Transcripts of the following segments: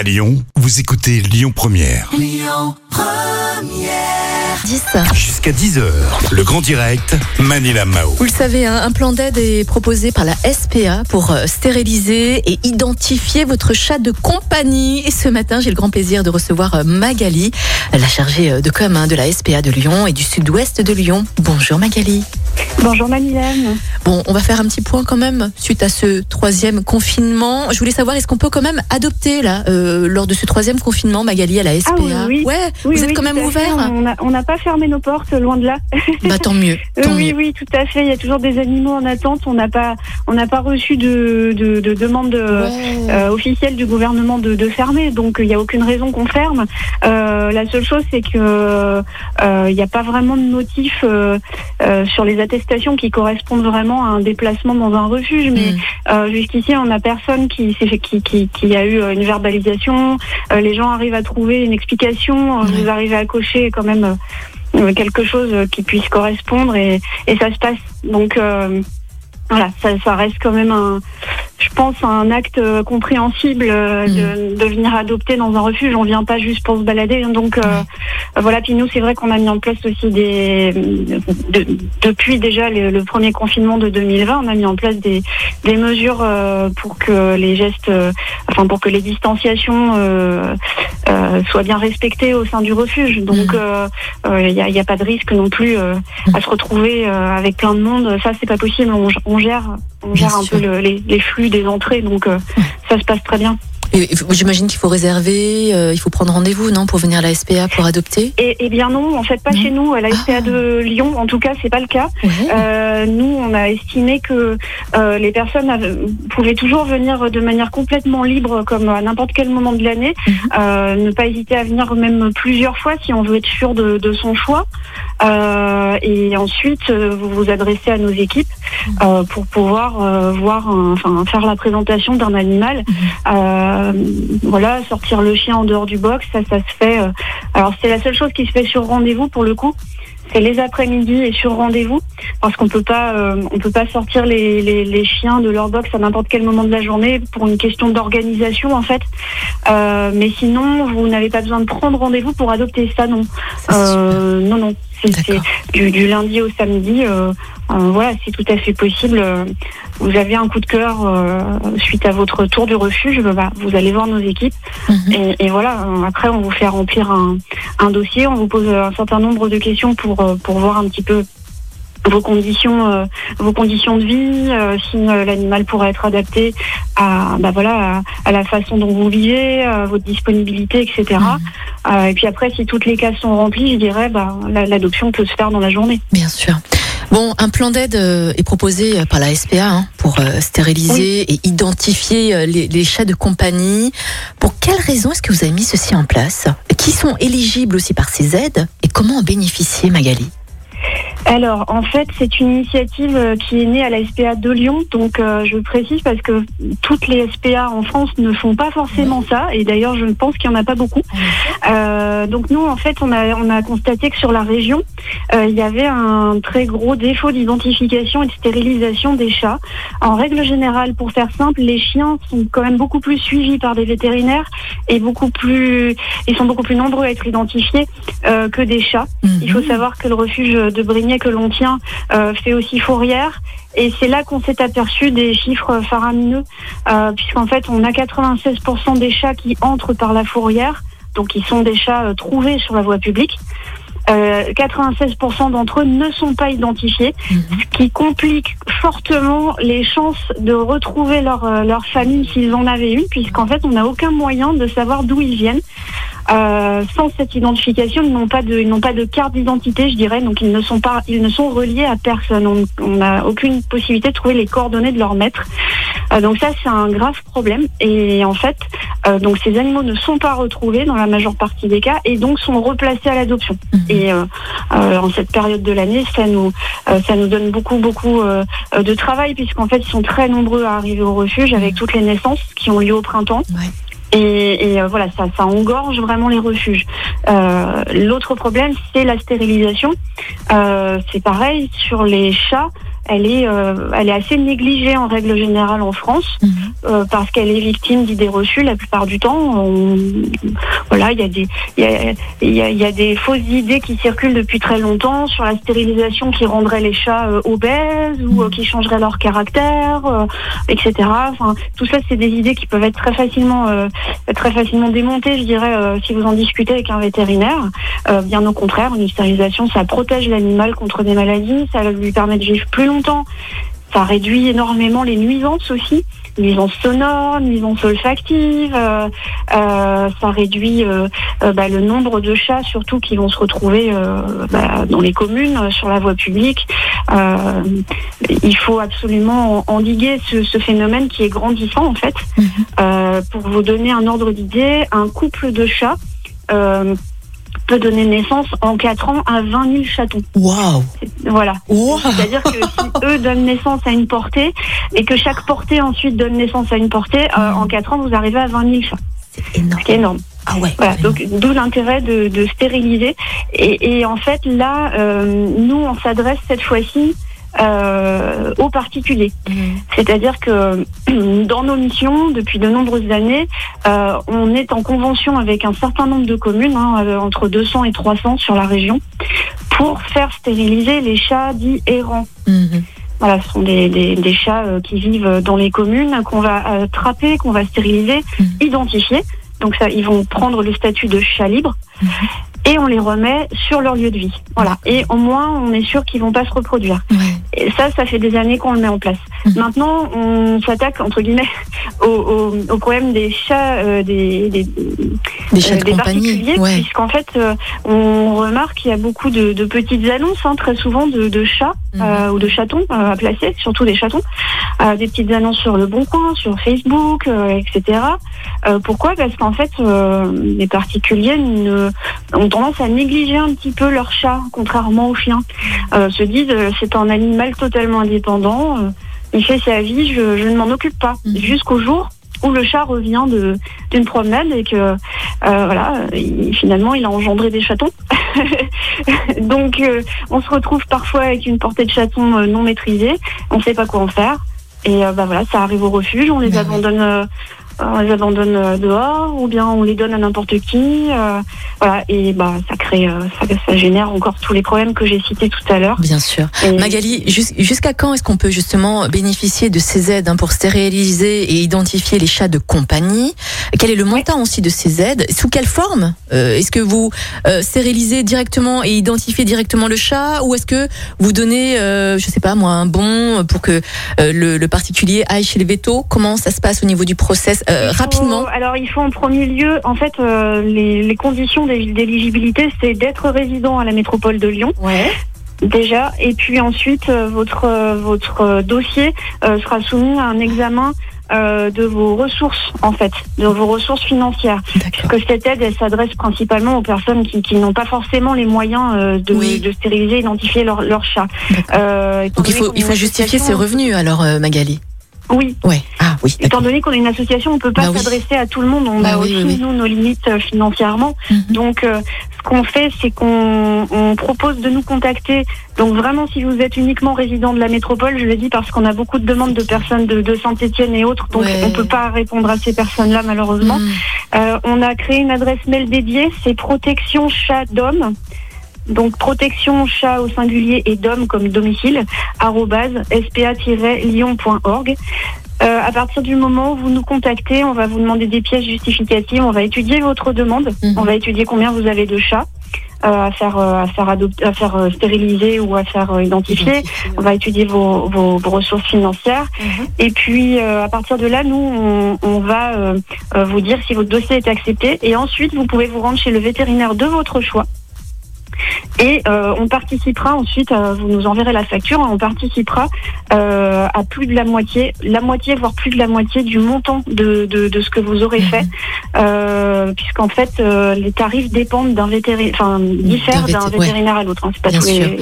À Lyon, vous écoutez Lyon Première. 10. Jusqu'à 10h, le grand direct, Manila Mao. Vous le savez, hein, un plan d'aide est proposé par la SPA pour euh, stériliser et identifier votre chat de compagnie. Et ce matin, j'ai le grand plaisir de recevoir euh, Magali, la chargée euh, de com hein, de la SPA de Lyon et du sud-ouest de Lyon. Bonjour Magali. Bonjour Manilène. Bon, on va faire un petit point quand même suite à ce troisième confinement. Je voulais savoir, est-ce qu'on peut quand même adopter là euh, lors de ce troisième confinement, Magali, à la SPA Ah oui, oui. Ouais, Oui, vous êtes quand même fait. ouvert. On n'a pas fermé nos portes, loin de là. Bah tant mieux, tant oui, mieux. oui, tout à fait. Il y a toujours des animaux en attente. On n'a pas, on n'a pas reçu de, de, de demande euh, Ouais. euh, officielle du gouvernement de, de fermer. Donc il n'y a aucune raison qu'on ferme. Euh, la seule chose, c'est que euh, il n'y a pas vraiment de motif euh, euh, sur les attestations qui correspondent vraiment à un déplacement dans un refuge. Mais Mm. Euh, Jusqu'ici, on n'a personne qui, qui, qui, qui a eu une verbalisation. Euh, les gens arrivent à trouver une explication. Ouais. Vous arrivez à cocher quand même euh, quelque chose qui puisse correspondre et, et ça se passe. Donc euh, voilà, ça, ça reste quand même un, je pense, un acte euh, compréhensible euh, de, de venir adopter dans un refuge. On vient pas juste pour se balader. Donc euh, euh, voilà. Puis nous, c'est vrai qu'on a mis en place aussi des, de- depuis déjà le, le premier confinement de 2020, on a mis en place des, des mesures euh, pour que les gestes, euh, enfin pour que les distanciations euh, euh, soient bien respectées au sein du refuge. Donc il n'y a, a pas de risque non plus euh, à se retrouver euh, avec plein de monde. Ça, c'est pas possible. On, on gère, on Bien gère un sûr. peu le- les, les flux des entrées, donc euh, ça se passe très bien. J'imagine qu'il faut réserver, euh, il faut prendre rendez-vous, non, pour venir à la SPA pour adopter Et, et bien non, en fait pas Non. chez nous, à la SPA Ah. de Lyon. En tout cas, c'est pas le cas. Euh, nous, on a estimé que euh, les personnes avaient- pouvaient toujours venir de manière complètement libre, comme à n'importe quel moment de l'année. Mhm. Ne pas hésiter à venir même plusieurs fois si on veut être sûr de, de son choix. Et ensuite, vous vous adressez à nos équipes euh, pour pouvoir voir, enfin, faire la présentation d'un animal. Euh, voilà, sortir le chien en dehors du box, ça, ça se fait. euh, alors, c'est la seule chose qui se fait sur rendez-vous pour le coup. C'est les après-midi et sur rendez-vous parce qu'on peut pas euh, on peut pas sortir les, les, les chiens de leur box à n'importe quel moment de la journée pour une question d'organisation en fait. Mais sinon vous n'avez pas besoin de prendre rendez-vous pour adopter ça non. Non non c'est du, du lundi au samedi euh, euh, voilà c'est tout à fait possible. Euh, vous avez un coup de cœur euh, suite à votre tour du refuge bah, vous allez voir nos équipes. Mhm. et, et voilà, après on vous fait remplir un, un dossier, on vous pose un certain nombre de questions pour, pour voir un petit peu vos conditions, euh, vos conditions de vie, euh, si euh, l'animal pourrait être adapté à, bah voilà, à, à la façon dont vous vivez, à votre disponibilité, etc. Mhm. Et puis après, si toutes les cases sont remplies, je dirais, bah, la- l'adoption peut se faire dans la journée. Bien sûr. Bon, un plan d'aide est proposé par la SPA hein, pour stériliser et identifier les, les chats de compagnie. Pour quelles raisons est-ce que vous avez mis ceci en place? Qui sont éligibles aussi par ces aides? Et comment en bénéficier, Magali? Alors, en fait, c'est une initiative euh, qui est née à la SPA de Lyon. Donc, euh, je précise parce que toutes les SPA en France ne font pas forcément ça. Et d'ailleurs, je pense qu'il n'y en a pas beaucoup. Euh, donc, nous, en fait, on a, on a constaté que sur la région, euh, il y avait un très gros défaut d'identification et de stérilisation des chats. En règle générale, pour faire simple, les chiens sont quand même beaucoup plus suivis par des vétérinaires et beaucoup plus, ils sont beaucoup plus nombreux à être identifiés euh, que des chats. Il faut Mhm. savoir que le refuge de Que l'on tient euh, fait aussi fourrière. Et c'est là qu'on s'est aperçu des chiffres faramineux, euh, puisqu'en fait, on a 96% des chats qui entrent par la fourrière, donc ils sont des chats euh, trouvés sur la voie publique. Euh, 96% d'entre eux ne sont pas identifiés, Mhm. ce qui complique fortement les chances de retrouver leur, leur famille s'ils en avaient une, puisqu'en fait, on n'a aucun moyen de savoir d'où ils viennent. Euh, sans cette identification, ils n'ont pas de, ils n'ont pas de carte d'identité, je dirais, donc ils ne sont pas, ils ne sont reliés à personne. On n'a aucune possibilité de trouver les coordonnées de leur maître. Euh, donc ça, c'est un grave problème. Et en fait, euh, donc ces animaux ne sont pas retrouvés dans la majeure partie des cas et donc sont replacés à l'adoption. Mhm. Et euh, euh, en cette période de l'année, ça nous, euh, ça nous donne beaucoup, beaucoup de travail puisqu'en fait, ils sont très nombreux à arriver au refuge avec toutes les naissances qui ont lieu au printemps. Ouais. Et, euh, voilà, ça, ça engorge vraiment les refuges. Euh, L'autre problème, c'est la stérilisation. Euh, c'est pareil sur les chats. Elle est, euh, elle est assez négligée en règle générale en France Mhm. euh, parce qu'elle est victime d'idées reçues la plupart du temps. On- voilà, il y a des, il y a, y a- il y a des fausses idées qui circulent depuis très longtemps sur la stérilisation qui rendrait les chats euh, obèses ou qui changerait leur caractère, etc. Enfin, tout ça, c'est des idées qui peuvent être très facilement, très facilement démontées, je dirais, si vous en discutez avec un vétérinaire. Bien au contraire, une stérilisation, ça protège l'animal contre des maladies, ça lui permet de vivre plus longtemps. Ça réduit énormément les nuisances aussi, nuisances sonores, nuisances olfactives. euh, euh, ça réduit euh, bah, le nombre de chats surtout qui vont se retrouver bah, dans les communes, sur la voie publique. Il faut absolument endiguer ce, ce phénomène qui est grandissant en fait. Mhm. Pour vous donner un ordre d'idée, un couple de chats peut donner naissance en 4 ans à 20 000 chatons. Waouh Voilà. C'est-à-dire que si eux donnent naissance à une portée et que chaque portée ensuite donne naissance à une portée, euh, en 4 ans, vous arrivez à 20 000 chats. C'est énorme. Ce qui est énorme. Ah ouais. Voilà, donc d'où l'intérêt de, de stériliser. Et, et en fait, là, euh, nous, on s'adresse cette fois-ci euh, aux particuliers. Mhm. C'est-à-dire que dans nos missions, depuis de nombreuses années, euh, on est en convention avec un certain nombre de communes, hein, euh, entre 200 et 300 sur la région, pour faire stériliser les chats dits errants. Mhm. Voilà, ce sont des, des, des chats euh, qui vivent dans les communes, qu'on va attraper, qu'on va stériliser, Mhm. identifier. Donc ça, ils vont prendre le statut de chat libre. Et on les remet sur leur lieu de vie. Voilà. Et au moins, on est sûr qu'ils vont pas se reproduire. Ouais. Et ça, ça fait des années qu'on le met en place. Maintenant, on s'attaque entre guillemets au, au, au problème des chats, euh, des, des, Des chats euh, de des compagnie. particuliers, Ouais. puisqu'en fait, euh, on remarque qu'il y a beaucoup de, de petites annonces, hein, très souvent de, de chats euh, ou de chatons euh, à placer, surtout des chatons, Euh, des petites annonces sur le Bon Coin, sur Facebook, euh, etc. Euh, pourquoi? Parce qu'en fait, euh, les particuliers ne, ont tendance à négliger un petit peu leur chat, contrairement aux chiens. Euh, se disent euh, c'est un animal totalement indépendant, euh, il fait sa vie, je, je ne m'en occupe pas. Mhm. Jusqu'au jour où le chat revient de d'une promenade et que euh, voilà, il- finalement il a engendré des chatons. Donc euh, on se retrouve parfois avec une portée de chatons euh, non maîtrisée, on ne sait pas quoi en faire. Et euh, bah voilà, ça arrive au refuge, on les Bah abandonne, euh, on les abandonne euh, dehors, ou bien on les donne à n'importe qui. euh, voilà, et bah ça crée, euh, ça, ça génère encore tous les problèmes que j'ai cités tout à l'heure. Bien sûr. Et- Magali, jus- jusqu'à quand est-ce qu'on peut justement bénéficier de ces aides hein, pour stériliser et identifier les chats de compagnie? Quel est le montant aussi de ces aides? Sous quelle forme? Euh, Est-ce que vous euh, stérilisez directement et identifiez directement le chat ou est-ce que vous donnez, euh, je sais pas moi, un bon pour que euh, le, le particulier aille chez les vétos Comment ça se passe au niveau du process Euh, Rapidement. alors, il faut en premier lieu, en fait, euh, les, les conditions d'é- d'éligibilité, c'est d'être résident à la métropole de Lyon, Ouais. déjà, et puis ensuite, euh, votre, votre dossier sera soumis à un examen euh, de vos ressources, en fait, de vos ressources financières. D'accord. Que cette aide, elle s'adresse principalement aux personnes qui, qui n'ont pas forcément les moyens euh, de, Oui. de stériliser, identifier leur, leur chat. Euh, Donc il faut il faut justifier ses revenus alors Magali? Oui, Ouais. Oui. Étant donné qu'on est une association, on peut pas Bah oui. s'adresser à tout le monde. On Bah a oui, aussi nous nos limites euh, financièrement. Mhm. Donc, euh, ce qu'on fait, c'est qu'on on propose de nous contacter. Donc, vraiment, si vous êtes uniquement résident de la métropole, je le dis parce qu'on a beaucoup de demandes de personnes de, de Saint-Étienne et autres. Donc, Ouais. on peut pas répondre à ces personnes-là malheureusement. Mhm. Euh, on a créé une adresse mail dédiée, c'est protection chat d'homme. Donc protection chat au singulier et d'homme comme domicile, arrobase spa-lyon.org. Euh, à partir du moment où vous nous contactez, on va vous demander des pièces justificatives, on va étudier votre demande, Mhm. on va étudier combien vous avez de chats euh, à faire euh, à faire adopter, à faire euh, stériliser ou à faire identifier. On va étudier vos, vos, vos ressources financières. Mhm. Et puis, euh, à partir de là, nous, on, on va euh, euh, vous dire si votre dossier est accepté. Et ensuite, vous pouvez vous rendre chez le vétérinaire de votre choix. Et euh, on participera ensuite, euh, vous nous enverrez la facture, on participera euh, à plus de la moitié, la moitié, voire plus de la moitié du montant de, de, de ce que vous aurez fait, euh, puisqu'en fait, euh, les tarifs dépendent d'un vétérinaire, enfin, diffèrent vété- d'un ouais. vétérinaire à l'autre. hein. C'est pas Bien tous les-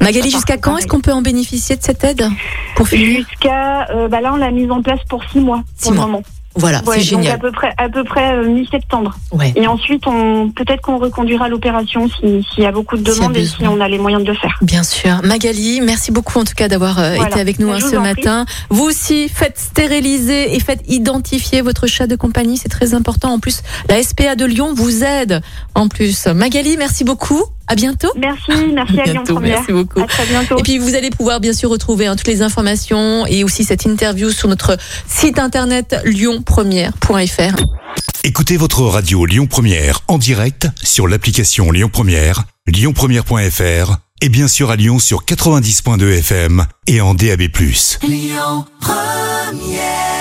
Magali, jusqu'à quand est-ce qu'on peut en bénéficier de cette aide Jusqu'à, euh, bah là, on l'a mise en place pour six mois Six pour mois. le moment. Voilà, Ouais, c'est donc génial. à peu près, à peu près euh, mi-septembre. Ouais. Et ensuite, on peut-être qu'on reconduira l'opération si- s'il y a beaucoup de demandes et si on a les moyens de le faire. Bien sûr. Magali, merci beaucoup en tout cas d'avoir euh, Voilà. été avec nous hein, ce prie. matin. Vous aussi, faites stériliser et faites identifier votre chat de compagnie, c'est très important. En plus, la SPA de Lyon vous aide. En plus, Magali, merci beaucoup. À bientôt. Merci, merci à Lyon bientôt. Première. Merci beaucoup. À très bientôt. Et puis vous allez pouvoir bien sûr retrouver hein, toutes les informations et aussi cette interview sur notre site internet lyonpremière.fr. Écoutez votre radio Lyon Première en direct sur l'application Lyon Première, lyonpremière.fr et bien sûr à Lyon sur 90.2 FM et en DAB+. Lyon Première